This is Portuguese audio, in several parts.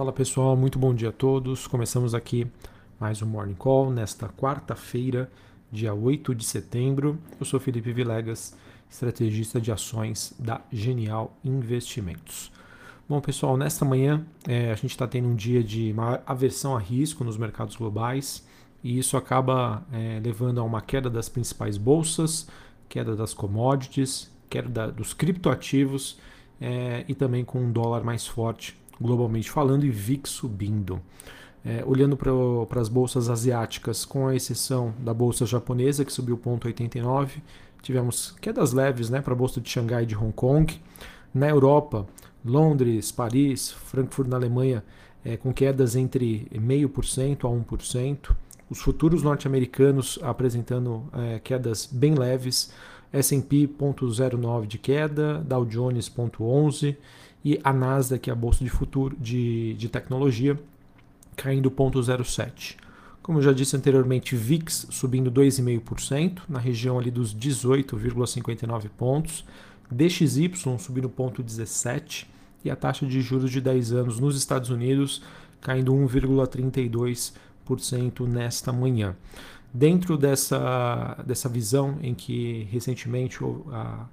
Fala pessoal, muito bom dia a todos. Começamos aqui mais um Morning Call nesta quarta-feira, dia 8 de setembro. Eu sou Felipe Vilegas, estrategista de ações da Genial Investimentos. Bom pessoal, nesta manhã é, a gente está tendo um dia de aversão a risco nos mercados globais e isso acaba é, levando a uma queda das principais bolsas, queda das commodities, queda dos criptoativos é, e também com um dólar mais forte globalmente falando e VIX subindo. É, olhando para as bolsas asiáticas, com a exceção da bolsa japonesa, que subiu 0,89, tivemos quedas leves né, para a bolsa de Xangai e de Hong Kong. Na Europa, Londres, Paris, Frankfurt na Alemanha, é, com quedas entre 0,5% a 1%. Os futuros norte-americanos apresentando é, quedas bem leves. S&P 0,09 de queda, Dow Jones 0,11 e a Nasdaq, a bolsa de futuro de, de tecnologia, caindo 0,07. Como eu já disse anteriormente, VIX subindo 2,5% na região ali dos 18,59 pontos, DXY subindo 0,17 e a taxa de juros de 10 anos nos Estados Unidos caindo 1,32% nesta manhã. Dentro dessa, dessa visão em que recentemente a,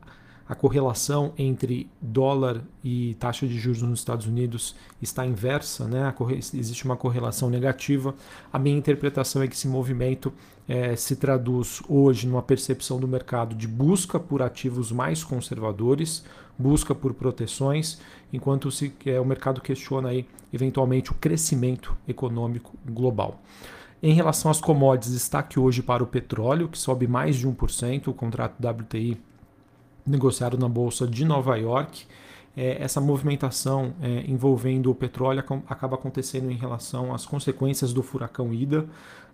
a correlação entre dólar e taxa de juros nos Estados Unidos está inversa, né? existe uma correlação negativa. A minha interpretação é que esse movimento é, se traduz hoje numa percepção do mercado de busca por ativos mais conservadores, busca por proteções, enquanto se, é, o mercado questiona aí, eventualmente o crescimento econômico global. Em relação às commodities, destaque hoje para o petróleo, que sobe mais de 1%, o contrato WTI negociado na Bolsa de Nova York. É, essa movimentação é, envolvendo o petróleo acaba acontecendo em relação às consequências do furacão Ida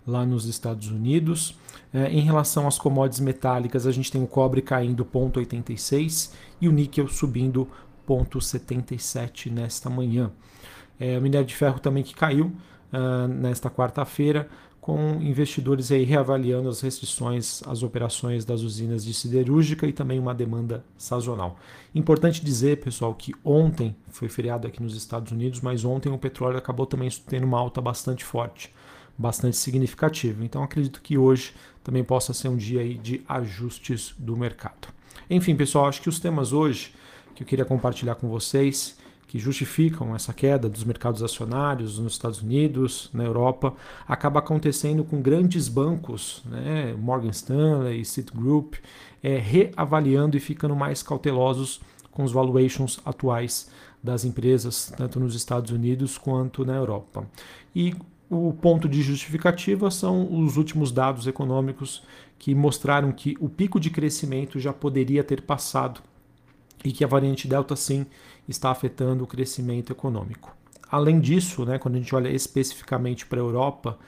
lá nos Estados Unidos. É, em relação às commodities metálicas, a gente tem o cobre caindo 0,86 e o níquel subindo 0,77 nesta manhã. É, o minério de ferro também que caiu uh, nesta quarta-feira, com investidores aí reavaliando as restrições às operações das usinas de siderúrgica e também uma demanda sazonal. Importante dizer, pessoal, que ontem foi feriado aqui nos Estados Unidos, mas ontem o petróleo acabou também tendo uma alta bastante forte, bastante significativa. Então acredito que hoje também possa ser um dia aí de ajustes do mercado. Enfim, pessoal, acho que os temas hoje que eu queria compartilhar com vocês que justificam essa queda dos mercados acionários nos Estados Unidos, na Europa, acaba acontecendo com grandes bancos, né, Morgan Stanley, Citigroup, é, reavaliando e ficando mais cautelosos com os valuations atuais das empresas, tanto nos Estados Unidos quanto na Europa. E o ponto de justificativa são os últimos dados econômicos que mostraram que o pico de crescimento já poderia ter passado e que a variante Delta sim está afetando o crescimento econômico. Além disso, né, quando a gente olha especificamente para a Europa,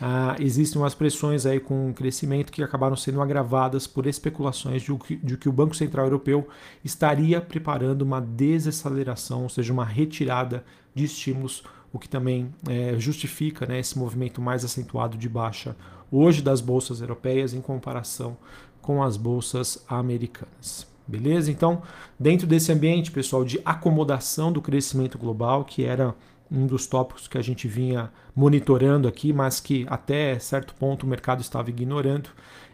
ah, existem umas pressões aí com crescimento que acabaram sendo agravadas por especulações de que, de que o Banco Central Europeu estaria preparando uma desaceleração, ou seja, uma retirada de estímulos, o que também é, justifica né, esse movimento mais acentuado de baixa hoje das bolsas europeias em comparação com as bolsas americanas. Beleza? Então, dentro desse ambiente, pessoal, de acomodação do crescimento global, que era um dos tópicos que a gente vinha monitorando aqui, mas que até certo ponto o mercado estava ignorando,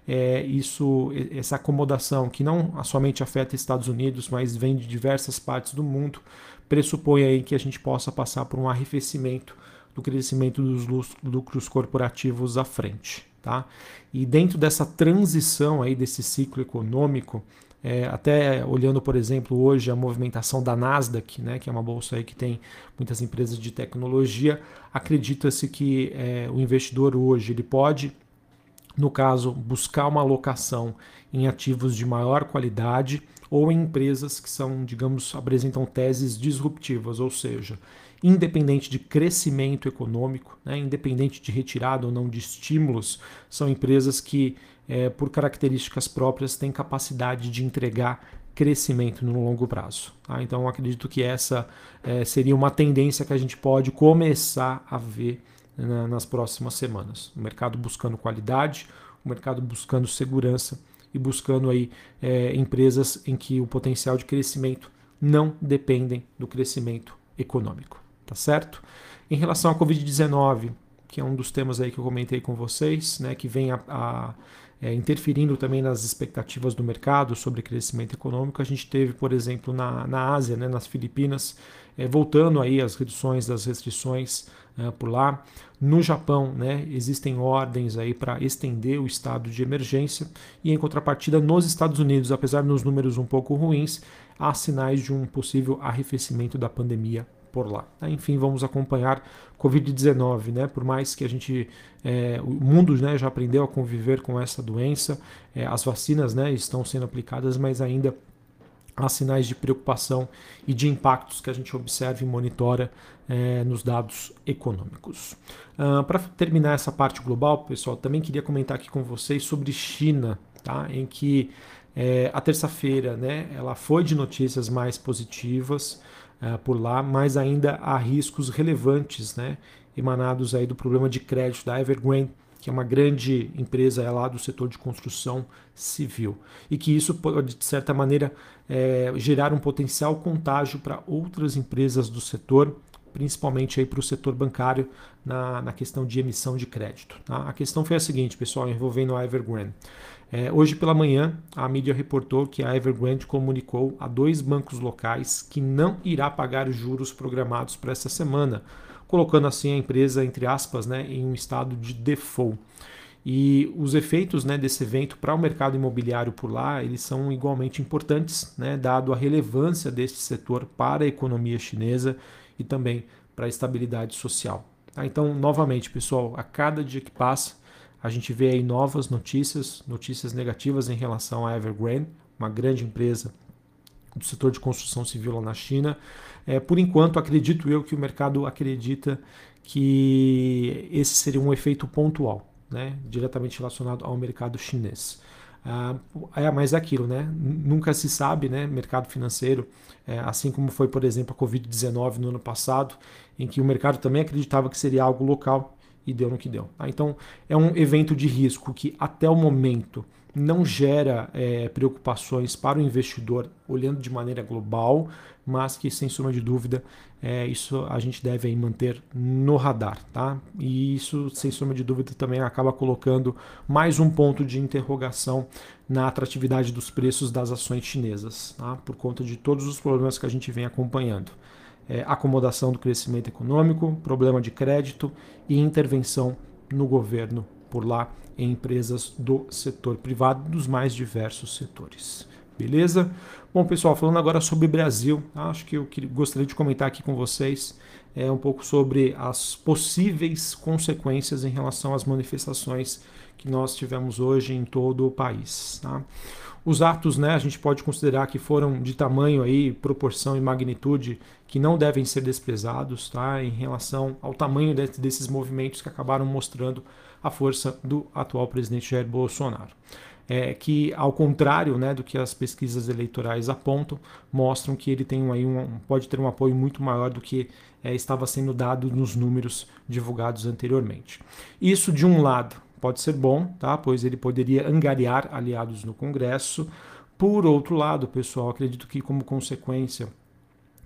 é, isso, essa acomodação que não somente afeta Estados Unidos, mas vem de diversas partes do mundo, pressupõe aí que a gente possa passar por um arrefecimento do crescimento dos lucros corporativos à frente, tá? E dentro dessa transição aí desse ciclo econômico, é, até olhando, por exemplo, hoje a movimentação da Nasdaq, né, que é uma bolsa aí que tem muitas empresas de tecnologia, acredita-se que é, o investidor hoje ele pode, no caso, buscar uma alocação em ativos de maior qualidade ou em empresas que são, digamos, apresentam teses disruptivas, ou seja, independente de crescimento econômico, né, independente de retirada ou não de estímulos, são empresas que, é, por características próprias, têm capacidade de entregar crescimento no longo prazo. Tá? Então, acredito que essa é, seria uma tendência que a gente pode começar a ver né, nas próximas semanas. O mercado buscando qualidade, o mercado buscando segurança e buscando aí é, empresas em que o potencial de crescimento não dependem do crescimento econômico. tá certo? Em relação à Covid-19, que é um dos temas aí que eu comentei com vocês, né, que vem a, a é, interferindo também nas expectativas do mercado sobre crescimento econômico. A gente teve, por exemplo, na, na Ásia, né, nas Filipinas, é, voltando aí as reduções das restrições é, por lá. No Japão, né, existem ordens aí para estender o estado de emergência e em contrapartida nos Estados Unidos, apesar dos números um pouco ruins, há sinais de um possível arrefecimento da pandemia por lá. Tá? Enfim, vamos acompanhar Covid-19, né? Por mais que a gente, é, o mundo né, já aprendeu a conviver com essa doença, é, as vacinas né, estão sendo aplicadas, mas ainda há sinais de preocupação e de impactos que a gente observa e monitora é, nos dados econômicos. Uh, Para terminar essa parte global, pessoal, também queria comentar aqui com vocês sobre China, tá? Em que é, a terça-feira, né, ela foi de notícias mais positivas por lá, mas ainda há riscos relevantes, né, emanados aí do problema de crédito da Evergrande, que é uma grande empresa é lá do setor de construção civil, e que isso pode, de certa maneira, é, gerar um potencial contágio para outras empresas do setor, principalmente para o setor bancário na, na, questão de emissão de crédito. Tá? A questão foi a seguinte, pessoal, envolvendo a Evergrande. É, hoje pela manhã, a mídia reportou que a Evergrande comunicou a dois bancos locais que não irá pagar os juros programados para essa semana, colocando assim a empresa, entre aspas, né, em um estado de default. E os efeitos né, desse evento para o mercado imobiliário por lá, eles são igualmente importantes, né, dado a relevância deste setor para a economia chinesa e também para a estabilidade social. Tá? Então, novamente, pessoal, a cada dia que passa, a gente vê aí novas notícias, notícias negativas em relação à Evergrande, uma grande empresa do setor de construção civil lá na China. É, por enquanto, acredito eu que o mercado acredita que esse seria um efeito pontual, né, diretamente relacionado ao mercado chinês. Ah, é, mas é aquilo, né? Nunca se sabe, né? Mercado financeiro, é, assim como foi, por exemplo, a Covid-19 no ano passado, em que o mercado também acreditava que seria algo local e deu no que deu. Tá? Então, é um evento de risco que até o momento não gera é, preocupações para o investidor olhando de maneira global, mas que sem sombra de dúvida é, isso a gente deve aí manter no radar, tá? E isso sem sombra de dúvida também acaba colocando mais um ponto de interrogação na atratividade dos preços das ações chinesas, tá? Por conta de todos os problemas que a gente vem acompanhando. É, acomodação do crescimento econômico, problema de crédito e intervenção no governo por lá em empresas do setor privado, dos mais diversos setores. Beleza? Bom, pessoal, falando agora sobre Brasil, acho que eu gostaria de comentar aqui com vocês é, um pouco sobre as possíveis consequências em relação às manifestações que nós tivemos hoje em todo o país. Tá? Os atos, né, a gente pode considerar que foram de tamanho aí, proporção e magnitude que não devem ser desprezados, tá, em relação ao tamanho desses movimentos que acabaram mostrando a força do atual presidente Jair Bolsonaro. É, que, ao contrário né, do que as pesquisas eleitorais apontam, mostram que ele tem aí um, pode ter um apoio muito maior do que é, estava sendo dado nos números divulgados anteriormente. Isso, de um lado, pode ser bom, tá? pois ele poderia angariar aliados no Congresso. Por outro lado, pessoal, acredito que, como consequência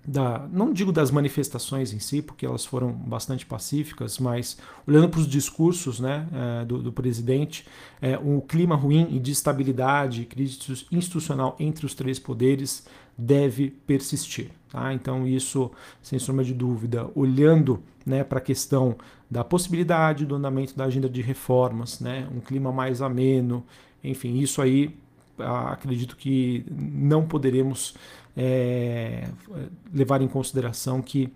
da, não digo das manifestações em si, porque elas foram bastante pacíficas, mas olhando para os discursos né, é, do, do, presidente, é, o clima ruim e de estabilidade, crise institucional entre os três poderes deve persistir. Tá? Então, isso, sem sombra de dúvida, olhando né, para a questão da possibilidade do andamento da agenda de reformas, né, um clima mais ameno, enfim, isso aí acredito que não poderemos é, levar em consideração que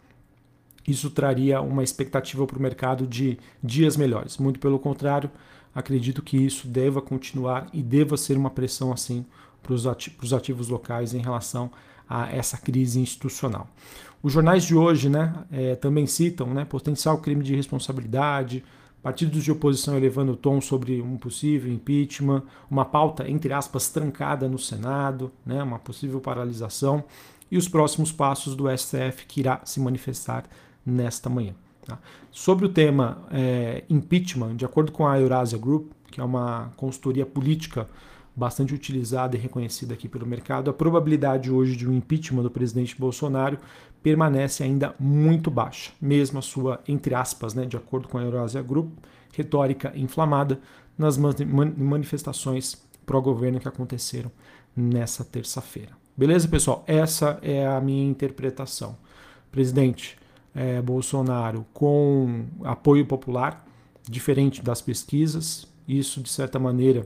isso traria uma expectativa para o mercado de dias melhores. Muito pelo contrário, acredito que isso deva continuar e deva ser uma pressão assim para os ativos locais em relação a essa crise institucional. Os jornais de hoje né, é, também citam né, potencial crime de responsabilidade, partidos de oposição elevando o tom sobre um possível impeachment, uma pauta, entre aspas, trancada no Senado, né, uma possível paralisação, e os próximos passos do STF que irá se manifestar nesta manhã. Tá? Sobre o tema é, impeachment, de acordo com a Eurasia Group, que é uma consultoria política bastante utilizada e reconhecida aqui pelo mercado, a probabilidade hoje de um impeachment do presidente Bolsonaro permanece ainda muito baixa, mesmo a sua, entre aspas, né, de acordo com a Eurasia Group, retórica inflamada nas manifestações pró-governo que aconteceram nessa terça-feira. Beleza, pessoal? Essa é a minha interpretação. Presidente é, Bolsonaro com apoio popular, diferente das pesquisas, isso de certa maneira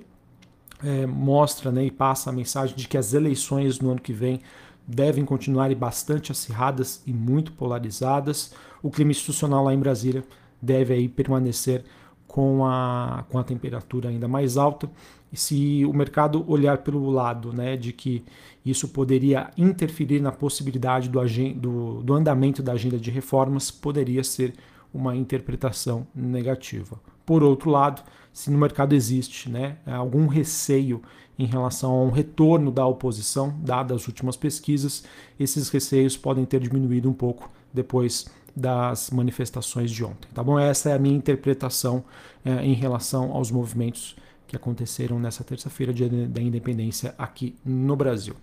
é, mostra né, e passa a mensagem de que as eleições no ano que vem devem continuar bastante acirradas e muito polarizadas. O clima institucional lá em Brasília deve aí permanecer com a, com a temperatura ainda mais alta. E se o mercado olhar pelo lado né, de que isso poderia interferir na possibilidade do, do, do andamento da agenda de reformas, poderia ser uma interpretação negativa. Por outro lado, se no mercado existe né, algum receio em relação a um retorno da oposição, dadas as últimas pesquisas, esses receios podem ter diminuído um pouco depois das manifestações de ontem. Tá bom? Essa é a minha interpretação é, em relação aos movimentos que aconteceram nessa terça-feira, da independência aqui no Brasil.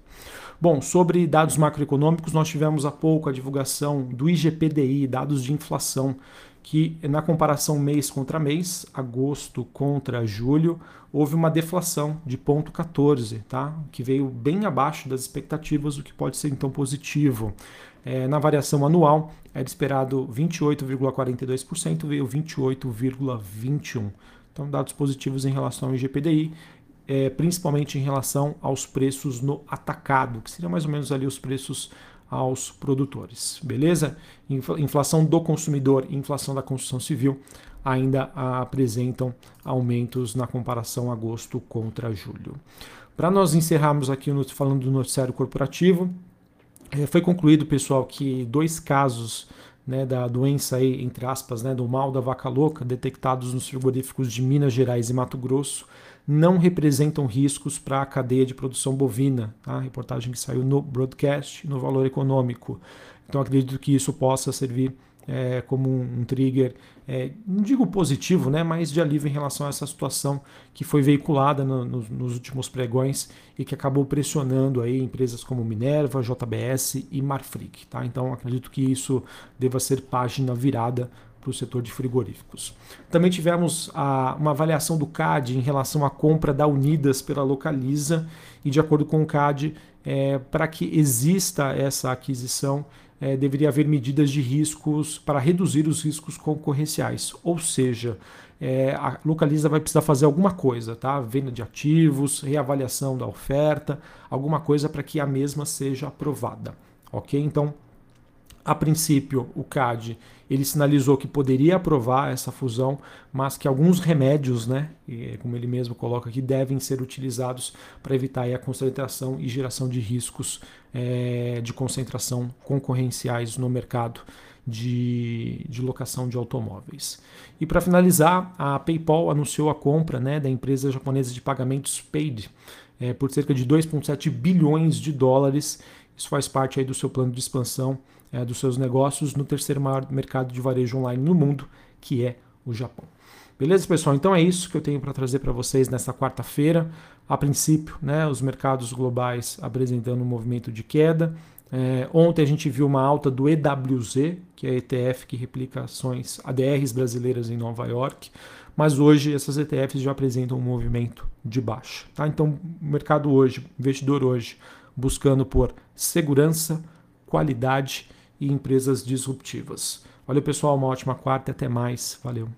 Bom, sobre dados macroeconômicos, nós tivemos há pouco a divulgação do IGPDI, dados de inflação que na comparação mês contra mês, agosto contra julho, houve uma deflação de 0,14, tá? que veio bem abaixo das expectativas, o que pode ser então positivo. É, na variação anual, era esperado 28,42%, veio 28,21%. Então, dados positivos em relação ao IGPDI, é, principalmente em relação aos preços no atacado, que seria mais ou menos ali os preços aos produtores. Beleza? Inflação do consumidor e inflação da construção civil ainda apresentam aumentos na comparação agosto contra julho. Para nós encerrarmos aqui falando do noticiário corporativo, é, foi concluído, pessoal, que dois casos né, da doença aí, entre aspas, né, do mal da vaca louca, detectados nos frigoríficos de Minas Gerais e Mato Grosso, não representam riscos para a cadeia de produção bovina. Tá? A reportagem que saiu no broadcast, no valor econômico. Então acredito que isso possa servir é, como um, trigger, é, não digo positivo, né, mas de alívio em relação a essa situação que foi veiculada no, no, nos últimos pregões e que acabou pressionando aí empresas como Minerva, JBS e Marfrig. Tá? Então acredito que isso deva ser página virada para o setor de frigoríficos. Também tivemos a, uma avaliação do CAD em relação à compra da Unidas pela Localiza e de acordo com o CAD, é, para que exista essa aquisição, é, deveria haver medidas de riscos para reduzir os riscos concorrenciais, ou seja, é, a Localiza vai precisar fazer alguma coisa, tá? Venda de ativos, reavaliação da oferta, alguma coisa para que a mesma seja aprovada, ok? Então, a princípio, o CAD ele sinalizou que poderia aprovar essa fusão, mas que alguns remédios, né, como ele mesmo coloca aqui, devem ser utilizados para evitar a concentração e geração de riscos é, de concentração concorrenciais no mercado de, de locação de automóveis. E para finalizar, a PayPal anunciou a compra né, da empresa japonesa de pagamentos Paid é, por cerca de 2,7 bilhões de dólares. Isso faz parte aí do seu plano de expansão é, dos seus negócios no terceiro maior mercado de varejo online no mundo, que é o Japão. Beleza, pessoal? Então é isso que eu tenho para trazer para vocês nesta quarta-feira. A princípio, né, os mercados globais apresentando um movimento de queda. É, ontem a gente viu uma alta do EWZ, que é a ETF que replica ações ADRs brasileiras em Nova York, mas hoje essas ETFs já apresentam um movimento de baixa. Tá? Então, o mercado hoje, investidor hoje, buscando por segurança, qualidade e empresas disruptivas. Valeu, pessoal. Uma ótima quarta e até mais. Valeu.